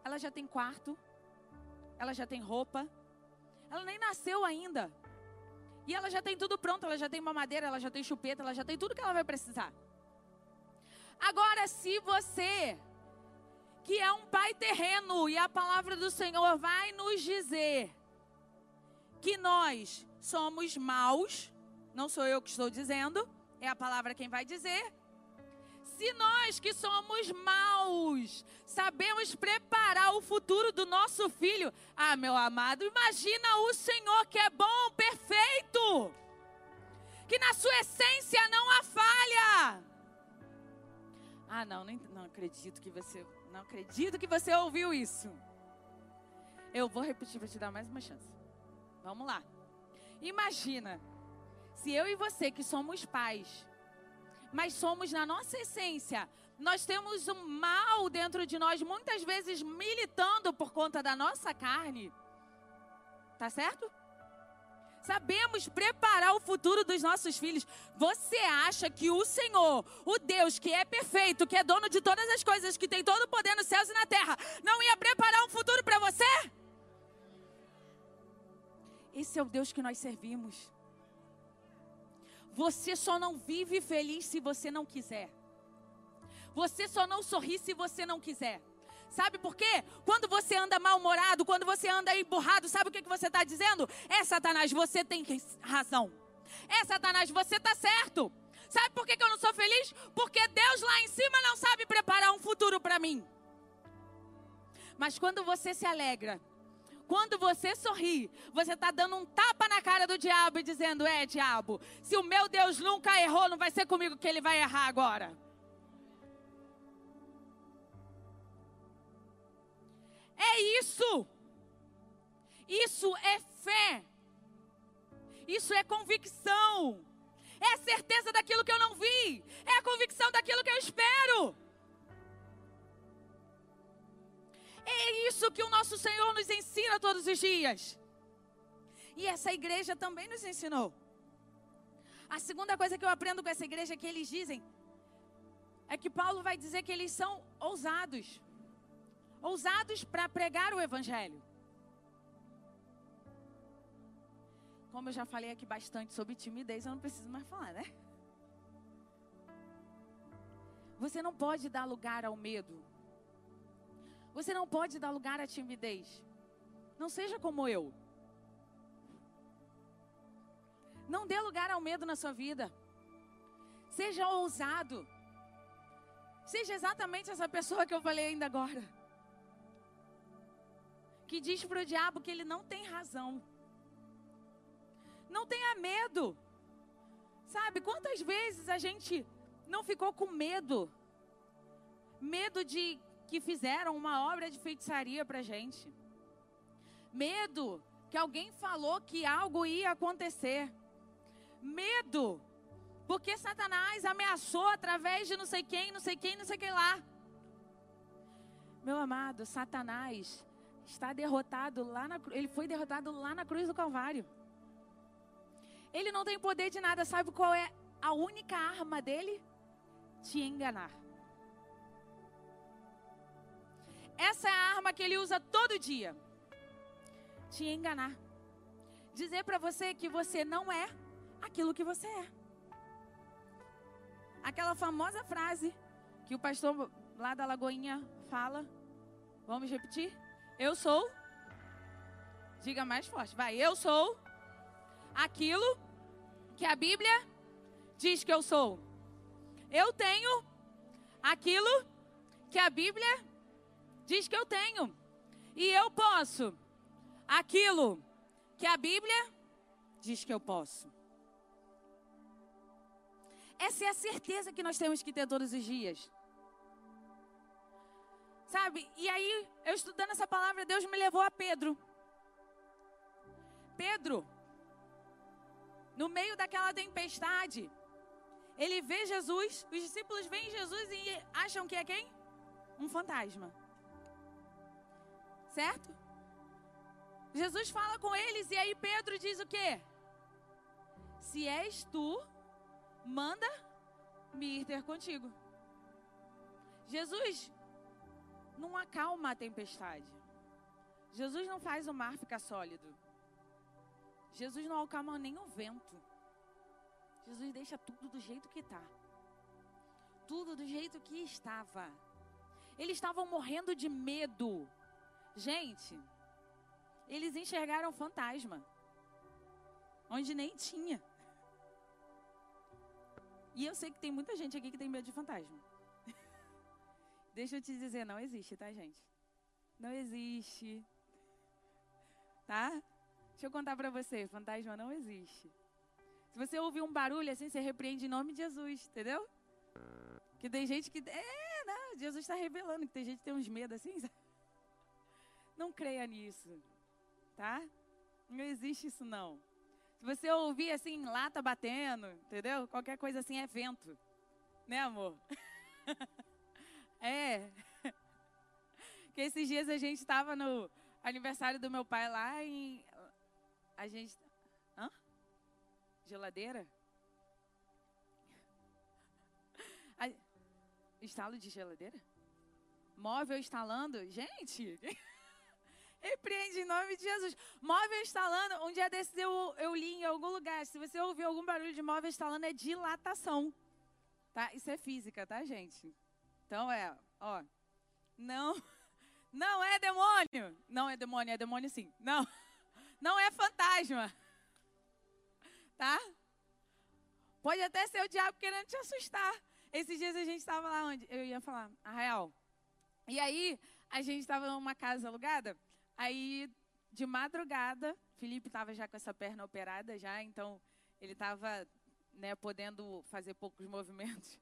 ela já tem quarto, ela já tem roupa, ela nem nasceu ainda. E ela já tem tudo pronto, ela já tem mamadeira, ela já tem chupeta, ela já tem tudo que ela vai precisar. Agora, se você, que é um pai terreno, e a palavra do Senhor vai nos dizer que nós somos maus, não sou eu que estou dizendo, é a palavra quem vai dizer. Se nós que somos maus sabemos preparar o futuro do nosso filho, ah, meu amado, imagina o Senhor que é bom, perfeito, que na sua essência não há falha. Ah, não, não, não acredito que você, não acredito que você ouviu isso. Eu vou repetir para te dar mais uma chance. Vamos lá. Imagina se eu e você que somos pais, mas somos na nossa essência, nós temos um mal dentro de nós, muitas vezes militando por conta da nossa carne. Tá certo? Sabemos preparar o futuro dos nossos filhos. Você acha que o Senhor, o Deus que é perfeito, que é dono de todas as coisas, que tem todo o poder nos céus e na terra, não ia preparar um futuro para você? Esse é o Deus que nós servimos. Você só não vive feliz se você não quiser. Você só não sorri se você não quiser. Sabe por quê? Quando você anda mal-humorado, quando você anda emburrado, sabe o que, que você está dizendo? É Satanás, você tem razão. É Satanás, você está certo. Sabe por que, que eu não sou feliz? Porque Deus lá em cima não sabe preparar um futuro para mim. Mas quando você se alegra, quando você sorri, você está dando um tapa na cara do diabo e dizendo: É, diabo, se o meu Deus nunca errou, não vai ser comigo que ele vai errar agora. É isso. Isso é fé. Isso é convicção. É a certeza daquilo que eu não vi. É a convicção daquilo que eu espero. É isso que o nosso Senhor nos ensina todos os dias. E essa igreja também nos ensinou. A segunda coisa que eu aprendo com essa igreja é que eles dizem é que Paulo vai dizer que eles são ousados. Ousados para pregar o evangelho. Como eu já falei aqui bastante sobre timidez, eu não preciso mais falar, né? Você não pode dar lugar ao medo. Você não pode dar lugar à timidez. Não seja como eu. Não dê lugar ao medo na sua vida. Seja ousado. Seja exatamente essa pessoa que eu falei ainda agora. Que diz para o diabo que ele não tem razão. Não tenha medo. Sabe, quantas vezes a gente não ficou com medo? Medo de que fizeram uma obra de feitiçaria para gente. Medo que alguém falou que algo ia acontecer. Medo porque Satanás ameaçou através de não sei quem, não sei quem, não sei quem lá. Meu amado, Satanás está derrotado lá na. Ele foi derrotado lá na cruz do Calvário. Ele não tem poder de nada. Sabe qual é a única arma dele? Te enganar. Essa é a arma que ele usa todo dia. Te enganar. Dizer para você que você não é aquilo que você é. Aquela famosa frase que o pastor lá da Lagoinha fala. Vamos repetir? Eu sou. Diga mais forte. Vai. Eu sou aquilo que a Bíblia diz que eu sou. Eu tenho aquilo que a Bíblia diz que eu tenho. E eu posso aquilo que a Bíblia diz que eu posso. Essa é a certeza que nós temos que ter todos os dias. Sabe? E aí, eu estudando essa palavra, Deus me levou a Pedro. Pedro, no meio daquela tempestade, ele vê Jesus, os discípulos veem Jesus e acham que é quem? Um fantasma. Certo? Jesus fala com eles e aí Pedro diz o quê? Se és tu, manda me ir ter contigo. Jesus não acalma a tempestade. Jesus não faz o mar ficar sólido. Jesus não acalma nem o vento. Jesus deixa tudo do jeito que está. Tudo do jeito que estava. Eles estavam morrendo de medo. Gente, eles enxergaram fantasma. Onde nem tinha. E eu sei que tem muita gente aqui que tem medo de fantasma. Deixa eu te dizer, não existe, tá, gente? Não existe. Tá? Deixa eu contar pra você, fantasma não existe. Se você ouvir um barulho assim, você repreende em nome de Jesus, entendeu? Que tem gente que. É, não, Jesus está revelando que tem gente que tem uns medos assim. Não creia nisso, tá? Não existe isso não. Se você ouvir assim, lata batendo, entendeu? Qualquer coisa assim é vento. Né, amor? é. Que esses dias a gente estava no aniversário do meu pai lá e a gente. Hã? Geladeira? A... Estalo de geladeira? Móvel instalando? Gente! Repreende em nome de Jesus. Móvel instalando, um dia desses eu, eu li em algum lugar. Se você ouvir algum barulho de móvel instalando, é dilatação. Tá? Isso é física, tá, gente? Então é, ó. Não, não é demônio. Não é demônio, é demônio sim. Não, não é fantasma. Tá? Pode até ser o diabo querendo te assustar. Esses dias a gente estava lá onde? Eu ia falar, Arraial. E aí, a gente estava numa casa alugada. Aí, de madrugada, Felipe estava já com essa perna operada já, então ele estava né, podendo fazer poucos movimentos.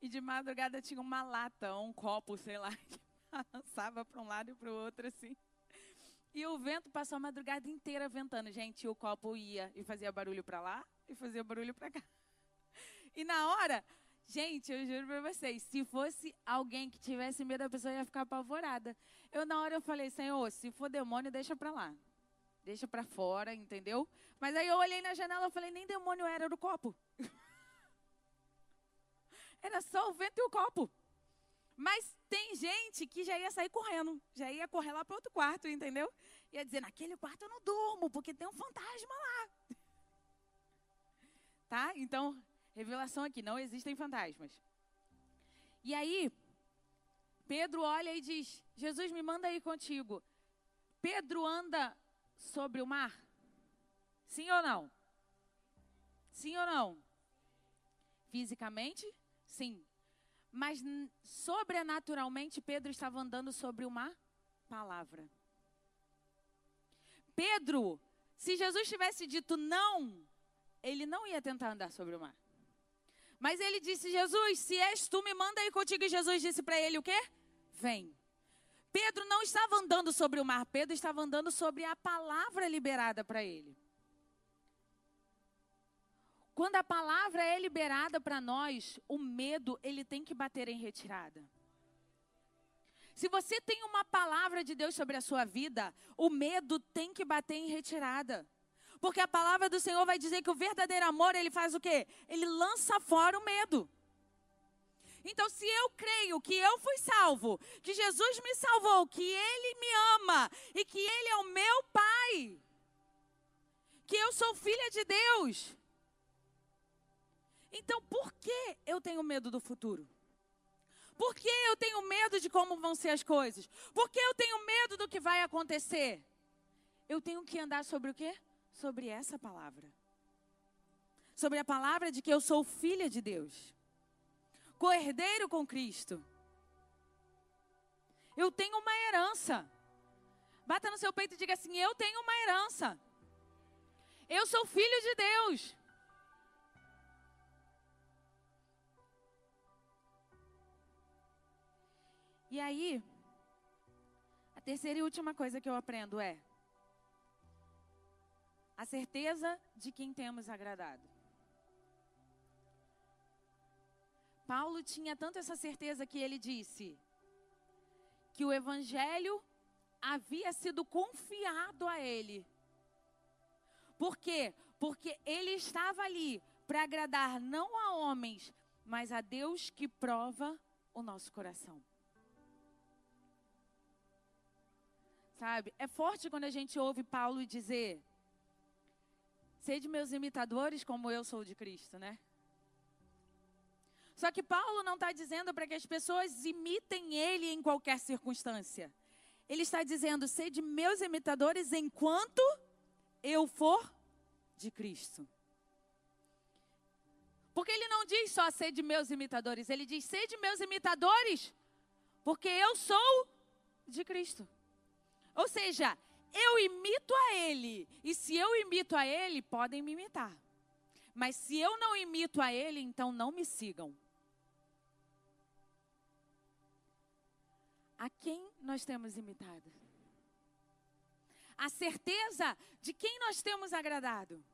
E de madrugada tinha uma lata, um copo, sei lá, que balançava para um lado e para o outro assim. E o vento passou a madrugada inteira ventando, gente. E o copo ia e fazia barulho para lá e fazia barulho para cá. E na hora, Gente, eu juro pra vocês, se fosse alguém que tivesse medo, a pessoa ia ficar apavorada. Eu, na hora, eu falei, Senhor, se for demônio, deixa pra lá. Deixa pra fora, entendeu? Mas aí eu olhei na janela e falei, nem demônio era, era o copo. era só o vento e o copo. Mas tem gente que já ia sair correndo, já ia correr lá para outro quarto, entendeu? Ia dizer, naquele quarto eu não durmo, porque tem um fantasma lá. tá? Então, Revelação aqui, não existem fantasmas. E aí, Pedro olha e diz: Jesus, me manda ir contigo. Pedro anda sobre o mar? Sim ou não? Sim ou não? Fisicamente? Sim. Mas sobrenaturalmente, Pedro estava andando sobre uma palavra. Pedro, se Jesus tivesse dito não, ele não ia tentar andar sobre o mar. Mas ele disse: Jesus, se és tu, me manda ir contigo. E Jesus disse para ele: O quê? Vem. Pedro não estava andando sobre o mar, Pedro estava andando sobre a palavra liberada para ele. Quando a palavra é liberada para nós, o medo ele tem que bater em retirada. Se você tem uma palavra de Deus sobre a sua vida, o medo tem que bater em retirada. Porque a palavra do Senhor vai dizer que o verdadeiro amor, ele faz o quê? Ele lança fora o medo. Então, se eu creio que eu fui salvo, que Jesus me salvou, que Ele me ama e que Ele é o meu Pai, que eu sou filha de Deus, então por que eu tenho medo do futuro? Por que eu tenho medo de como vão ser as coisas? Por que eu tenho medo do que vai acontecer? Eu tenho que andar sobre o quê? Sobre essa palavra. Sobre a palavra de que eu sou filha de Deus co-herdeiro com Cristo. Eu tenho uma herança. Bata no seu peito e diga assim: Eu tenho uma herança. Eu sou filho de Deus. E aí, a terceira e última coisa que eu aprendo é a certeza de quem temos agradado. Paulo tinha tanto essa certeza que ele disse que o evangelho havia sido confiado a ele. Por quê? Porque ele estava ali para agradar não a homens, mas a Deus que prova o nosso coração. Sabe? É forte quando a gente ouve Paulo dizer: Sede meus imitadores, como eu sou de Cristo, né? Só que Paulo não está dizendo para que as pessoas imitem ele em qualquer circunstância. Ele está dizendo: sede meus imitadores enquanto eu for de Cristo. Porque ele não diz só sede meus imitadores, ele diz sede meus imitadores, porque eu sou de Cristo. Ou seja, eu imito a ele, e se eu imito a ele, podem me imitar. Mas se eu não imito a ele, então não me sigam. a quem nós temos imitado. A certeza de quem nós temos agradado.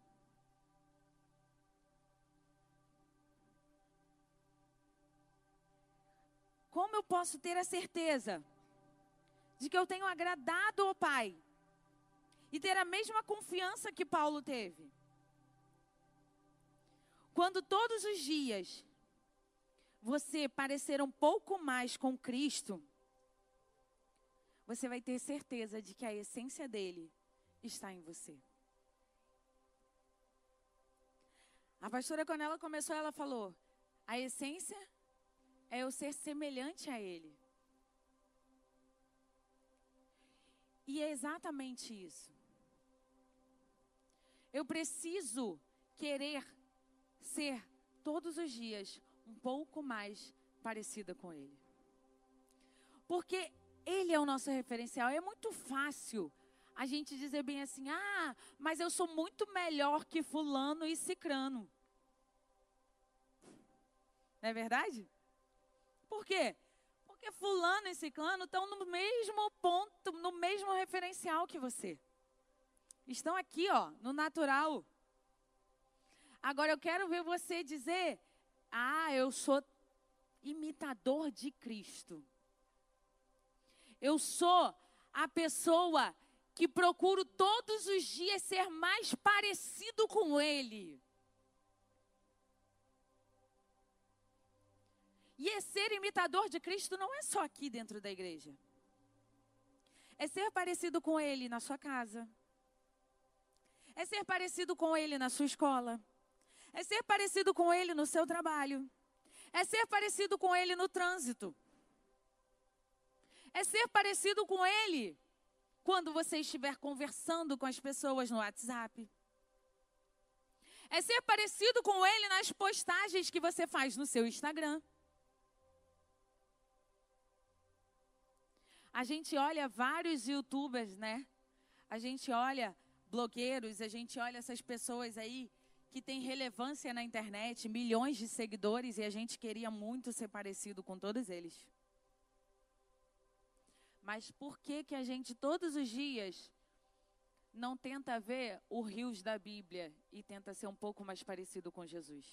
Como eu posso ter a certeza de que eu tenho agradado ao Pai e ter a mesma confiança que Paulo teve? Quando todos os dias você parecer um pouco mais com Cristo, você vai ter certeza de que a essência dele está em você. A pastora, quando ela começou, ela falou: a essência é eu ser semelhante a ele. E é exatamente isso. Eu preciso querer ser todos os dias um pouco mais parecida com ele. Porque ele é o nosso referencial. É muito fácil a gente dizer bem assim: ah, mas eu sou muito melhor que Fulano e Cicrano. Não é verdade? Por quê? Porque Fulano e Ciclano estão no mesmo ponto, no mesmo referencial que você. Estão aqui, ó, no natural. Agora eu quero ver você dizer: ah, eu sou imitador de Cristo. Eu sou a pessoa que procuro todos os dias ser mais parecido com Ele. E é ser imitador de Cristo não é só aqui dentro da igreja. É ser parecido com Ele na sua casa. É ser parecido com Ele na sua escola. É ser parecido com Ele no seu trabalho. É ser parecido com Ele no trânsito é ser parecido com Ele quando você estiver conversando com as pessoas no WhatsApp. É ser parecido com Ele nas postagens que você faz no seu Instagram. A gente olha vários youtubers, né? A gente olha blogueiros, a gente olha essas pessoas aí que têm relevância na internet, milhões de seguidores, e a gente queria muito ser parecido com todos eles. Mas por que que a gente todos os dias não tenta ver o rios da Bíblia e tenta ser um pouco mais parecido com Jesus?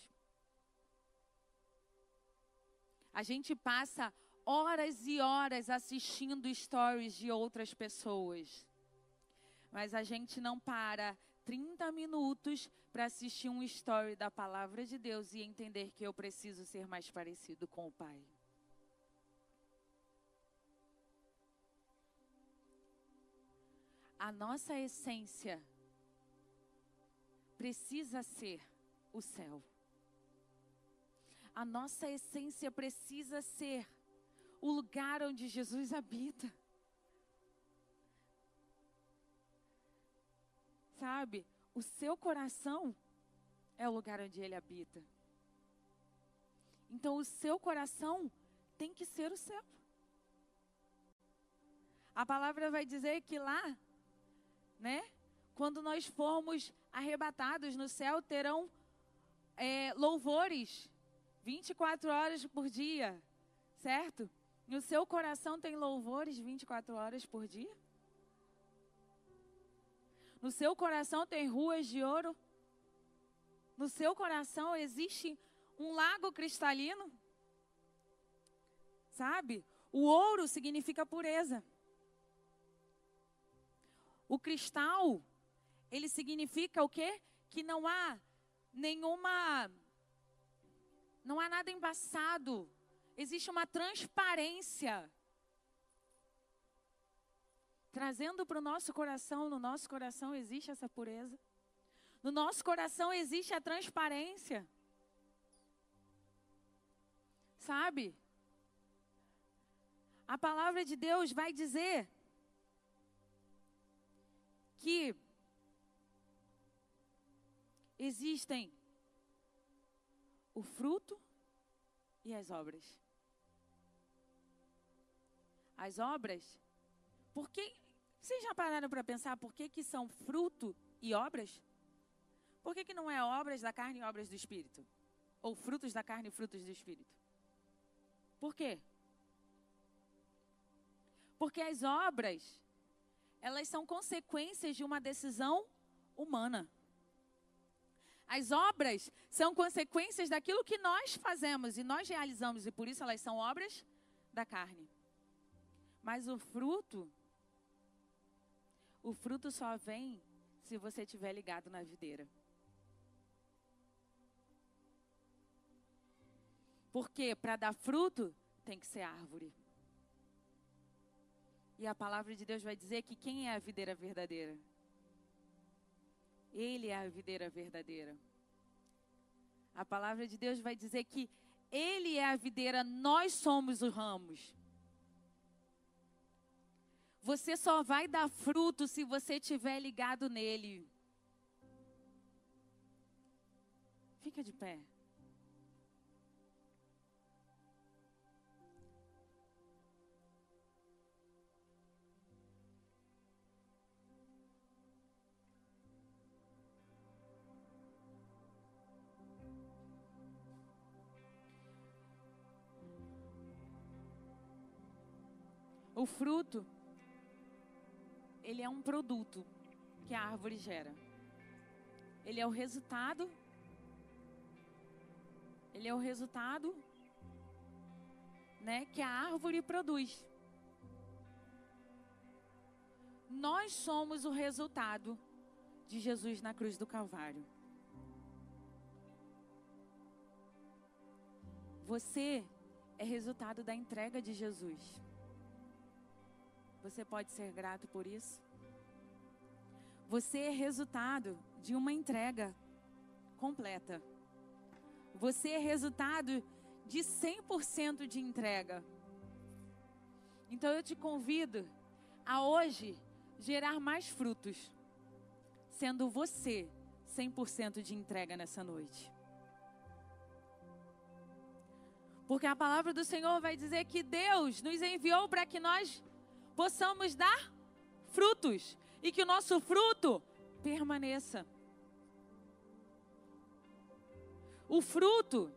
A gente passa horas e horas assistindo stories de outras pessoas. Mas a gente não para 30 minutos para assistir um story da palavra de Deus e entender que eu preciso ser mais parecido com o Pai. A nossa essência precisa ser o céu. A nossa essência precisa ser o lugar onde Jesus habita. Sabe, o seu coração é o lugar onde ele habita. Então, o seu coração tem que ser o céu. A palavra vai dizer que lá, né? Quando nós formos arrebatados no céu, terão é, louvores 24 horas por dia, certo? No seu coração tem louvores 24 horas por dia? No seu coração tem ruas de ouro? No seu coração existe um lago cristalino? Sabe? O ouro significa pureza. O cristal, ele significa o quê? Que não há nenhuma não há nada embaçado. Existe uma transparência. Trazendo para o nosso coração, no nosso coração existe essa pureza. No nosso coração existe a transparência. Sabe? A palavra de Deus vai dizer que existem o fruto e as obras. As obras, por que vocês já pararam para pensar por que, que são fruto e obras? Por que, que não é obras da carne e obras do espírito? Ou frutos da carne e frutos do espírito? Por quê? Porque as obras, elas são consequências de uma decisão humana. As obras são consequências daquilo que nós fazemos e nós realizamos, e por isso elas são obras da carne. Mas o fruto, o fruto só vem se você estiver ligado na videira. Porque para dar fruto tem que ser árvore. E a palavra de Deus vai dizer que quem é a videira verdadeira? Ele é a videira verdadeira. A palavra de Deus vai dizer que Ele é a videira, nós somos os ramos. Você só vai dar fruto se você estiver ligado nele. Fica de pé. O fruto, ele é um produto que a árvore gera. Ele é o resultado. Ele é o resultado, né, que a árvore produz. Nós somos o resultado de Jesus na cruz do Calvário. Você é resultado da entrega de Jesus. Você pode ser grato por isso? Você é resultado de uma entrega completa. Você é resultado de 100% de entrega. Então eu te convido a hoje gerar mais frutos, sendo você 100% de entrega nessa noite. Porque a palavra do Senhor vai dizer que Deus nos enviou para que nós possamos dar frutos e que o nosso fruto permaneça. O fruto,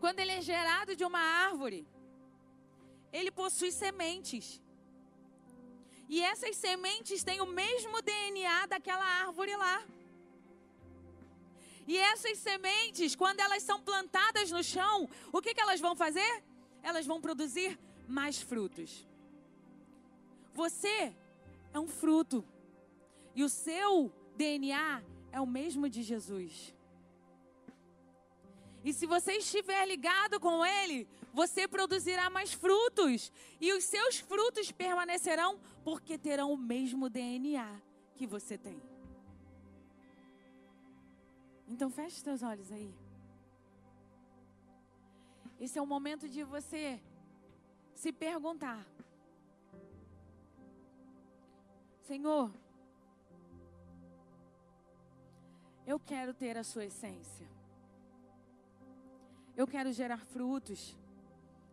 quando ele é gerado de uma árvore, ele possui sementes. E essas sementes têm o mesmo DNA daquela árvore lá. E essas sementes, quando elas são plantadas no chão, o que, que elas vão fazer? elas vão produzir mais frutos. Você é um fruto. E o seu DNA é o mesmo de Jesus. E se você estiver ligado com Ele, você produzirá mais frutos. E os seus frutos permanecerão porque terão o mesmo DNA que você tem. Então feche seus olhos aí. Esse é o momento de você se perguntar: Senhor, eu quero ter a Sua essência. Eu quero gerar frutos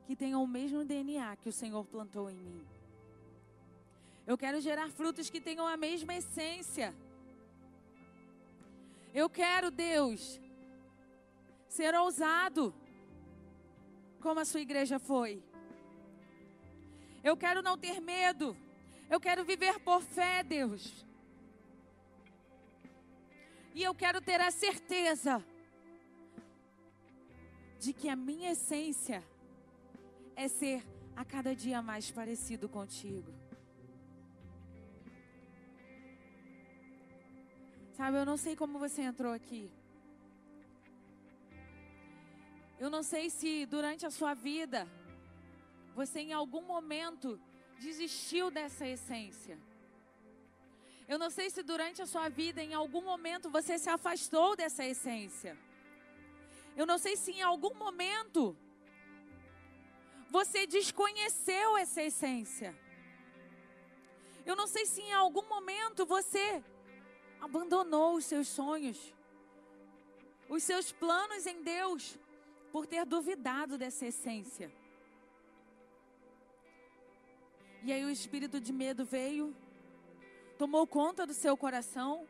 que tenham o mesmo DNA que o Senhor plantou em mim. Eu quero gerar frutos que tenham a mesma essência. Eu quero, Deus, ser ousado, como a sua igreja foi. Eu quero não ter medo. Eu quero viver por fé, Deus. E eu quero ter a certeza de que a minha essência é ser a cada dia mais parecido contigo. Sabe, eu não sei como você entrou aqui. Eu não sei se durante a sua vida você em algum momento desistiu dessa essência. Eu não sei se durante a sua vida em algum momento você se afastou dessa essência. Eu não sei se em algum momento você desconheceu essa essência. Eu não sei se em algum momento você abandonou os seus sonhos, os seus planos em Deus, por ter duvidado dessa essência. E aí o espírito de medo veio, tomou conta do seu coração.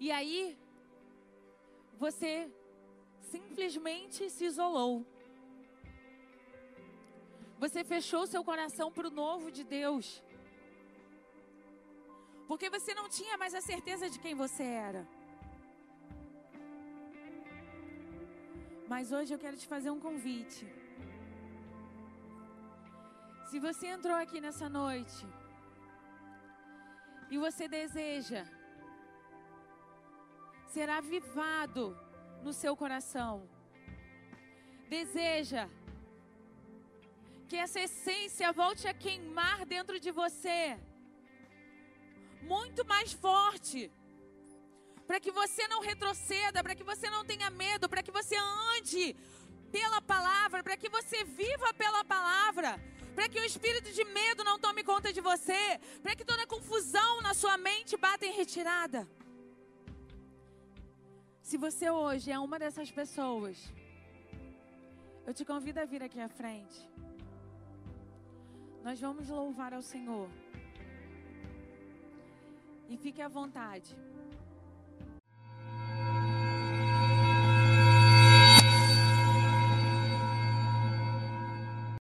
E aí você simplesmente se isolou. Você fechou seu coração para o novo de Deus. Porque você não tinha mais a certeza de quem você era. Mas hoje eu quero te fazer um convite. Se você entrou aqui nessa noite e você deseja ser avivado no seu coração. Deseja que essa essência volte a queimar dentro de você, muito mais forte, para que você não retroceda, para que você não tenha medo, para que você ande pela palavra, para que você viva pela palavra, para que o espírito de medo não tome conta de você, para que toda confusão na sua mente bata em retirada. Se você hoje é uma dessas pessoas, eu te convido a vir aqui à frente. Nós vamos louvar ao Senhor. E fique à vontade.